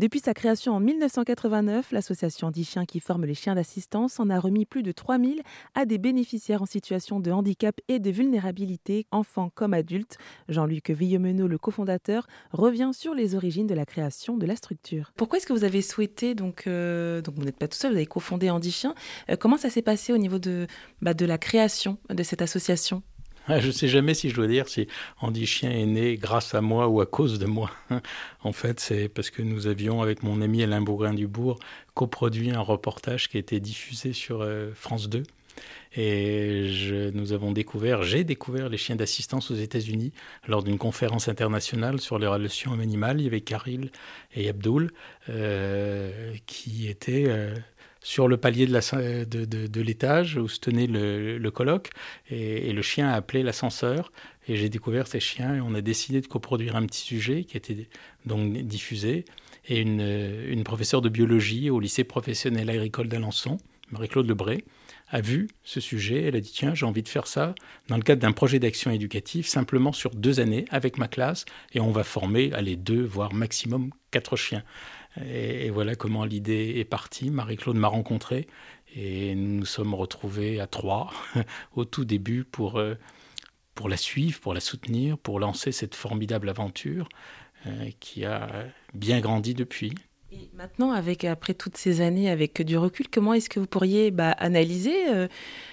Depuis sa création en 1989, l'association Andy Chien qui forme les chiens d'assistance en a remis plus de 3000 à des bénéficiaires en situation de handicap et de vulnérabilité, enfants comme adultes. Jean-Luc Villemenot, le cofondateur, revient sur les origines de la création de la structure. Pourquoi est-ce que vous avez souhaité, donc, euh, vous n'êtes pas tout seul, vous avez cofondé Andy Chien, euh, comment ça s'est passé au niveau de, bah, la création de cette association? je ne sais jamais si je dois dire si Andy Chien est né grâce à moi ou à cause de moi. En fait, c'est parce que nous avions, avec mon ami Alain Bourguin-Dubourg, coproduit un reportage qui a été diffusé sur euh, France 2. Et nous avons découvert, j'ai découvert les chiens d'assistance aux États-Unis lors d'une conférence internationale sur les relations animales. Il y avait Karil et Abdul euh, qui étaient euh, sur le palier de, l'étage où se tenait le, colloque et, le chien a appelé l'ascenseur et j'ai découvert ces chiens et on a décidé de coproduire un petit sujet qui était donc diffusé et une, professeure de biologie au lycée professionnel agricole d'Alençon, Marie-Claude Lebré, a vu ce sujet, elle a dit tiens j'ai envie de faire ça dans le cadre d'un projet d'action éducative simplement sur deux années avec ma classe et on va former allez deux voire maximum quatre chiens. Et, voilà comment l'idée est partie. Marie-Claude m'a rencontré et nous nous sommes retrouvés à trois au tout début pour, euh, pour la suivre, pour la soutenir, pour lancer cette formidable aventure euh, qui a bien grandi depuis. Et maintenant, avec après toutes ces années, avec du recul, comment est-ce que vous pourriez bah, analyser euh,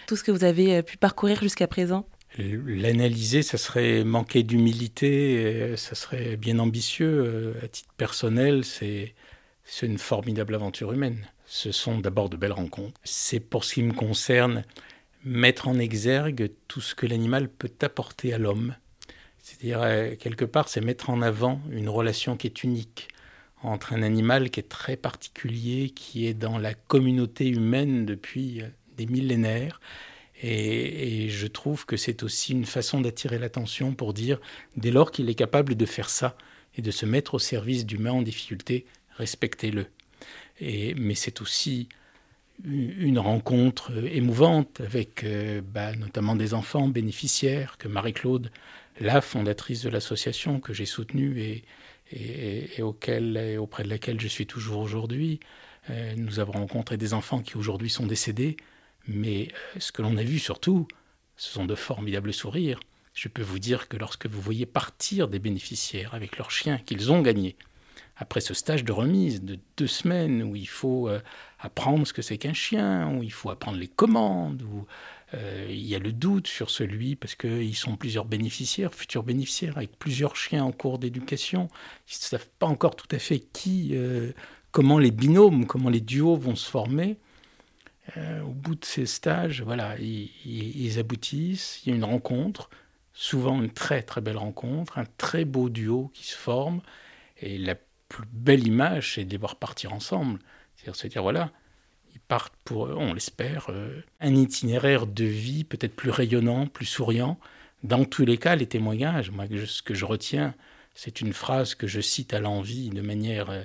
tout ce que vous avez pu parcourir jusqu'à présent? L'analyser, ça serait manquer d'humilité, ça serait bien ambitieux. À titre personnel, c'est une formidable aventure humaine. Ce sont d'abord de belles rencontres. C'est pour ce qui me concerne mettre en exergue tout ce que l'animal peut apporter à l'homme. C'est-à-dire, euh, quelque part, c'est mettre en avant une relation qui est unique entre un animal qui est très particulier, qui est dans la communauté humaine depuis euh, des millénaires. Et, je trouve que c'est aussi une façon d'attirer l'attention pour dire, dès lors qu'il est capable de faire ça et de se mettre au service d'humains en difficulté, respectez-le. Mais c'est aussi une rencontre émouvante avec euh, bah, notamment des enfants bénéficiaires que Marie-Claude, la fondatrice de l'association que j'ai soutenue et, et, auprès de laquelle je suis toujours aujourd'hui, euh, nous avons rencontré des enfants qui aujourd'hui sont décédés, mais euh, ce que l'on a vu surtout, ce sont de formidables sourires. Je peux vous dire que lorsque vous voyez partir des bénéficiaires avec leurs chiens qu'ils ont gagnés, après ce stage de remise de deux semaines où il faut euh, apprendre ce que c'est qu'un chien, où il faut apprendre les commandes, où euh, il y a le doute sur celui, parce qu'ils sont plusieurs bénéficiaires, futurs bénéficiaires, avec plusieurs chiens en cours d'éducation. Ils ne savent pas encore tout à fait qui, comment les binômes, comment les duos vont se former. Au bout de ces stages, voilà, ils, aboutissent, il y a une rencontre, souvent une très très belle rencontre, un très beau duo qui se forme. Et la plus belle image, c'est de les voir partir ensemble. C'est-à-dire se dire, voilà, ils partent pour, on l'espère, euh, un itinéraire de vie peut-être plus rayonnant, plus souriant. Dans tous les cas, les témoignages, moi, ce que je retiens, c'est une phrase que je cite à l'envie de manière euh,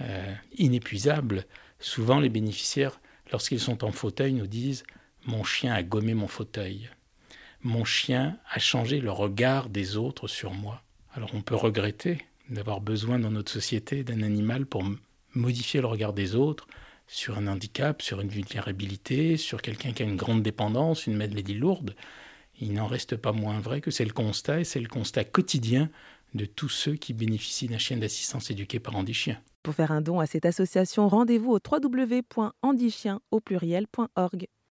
euh, inépuisable. Souvent, les bénéficiaires, lorsqu'ils sont en fauteuil, nous disent Mon chien a gommé mon fauteuil. Mon chien a changé le regard des autres sur moi. Alors on peut regretter d'avoir besoin dans notre société d'un animal pour modifier le regard des autres sur un handicap, sur une vulnérabilité, sur quelqu'un qui a une grande dépendance, une maladie lourde. Il n'en reste pas moins vrai que c'est le constat, et c'est le constat quotidien de tous ceux qui bénéficient d'un chien d'assistance éduqué par Andy Chien. Pour faire un don à cette association, rendez-vous au www.andichien au pluriel.org.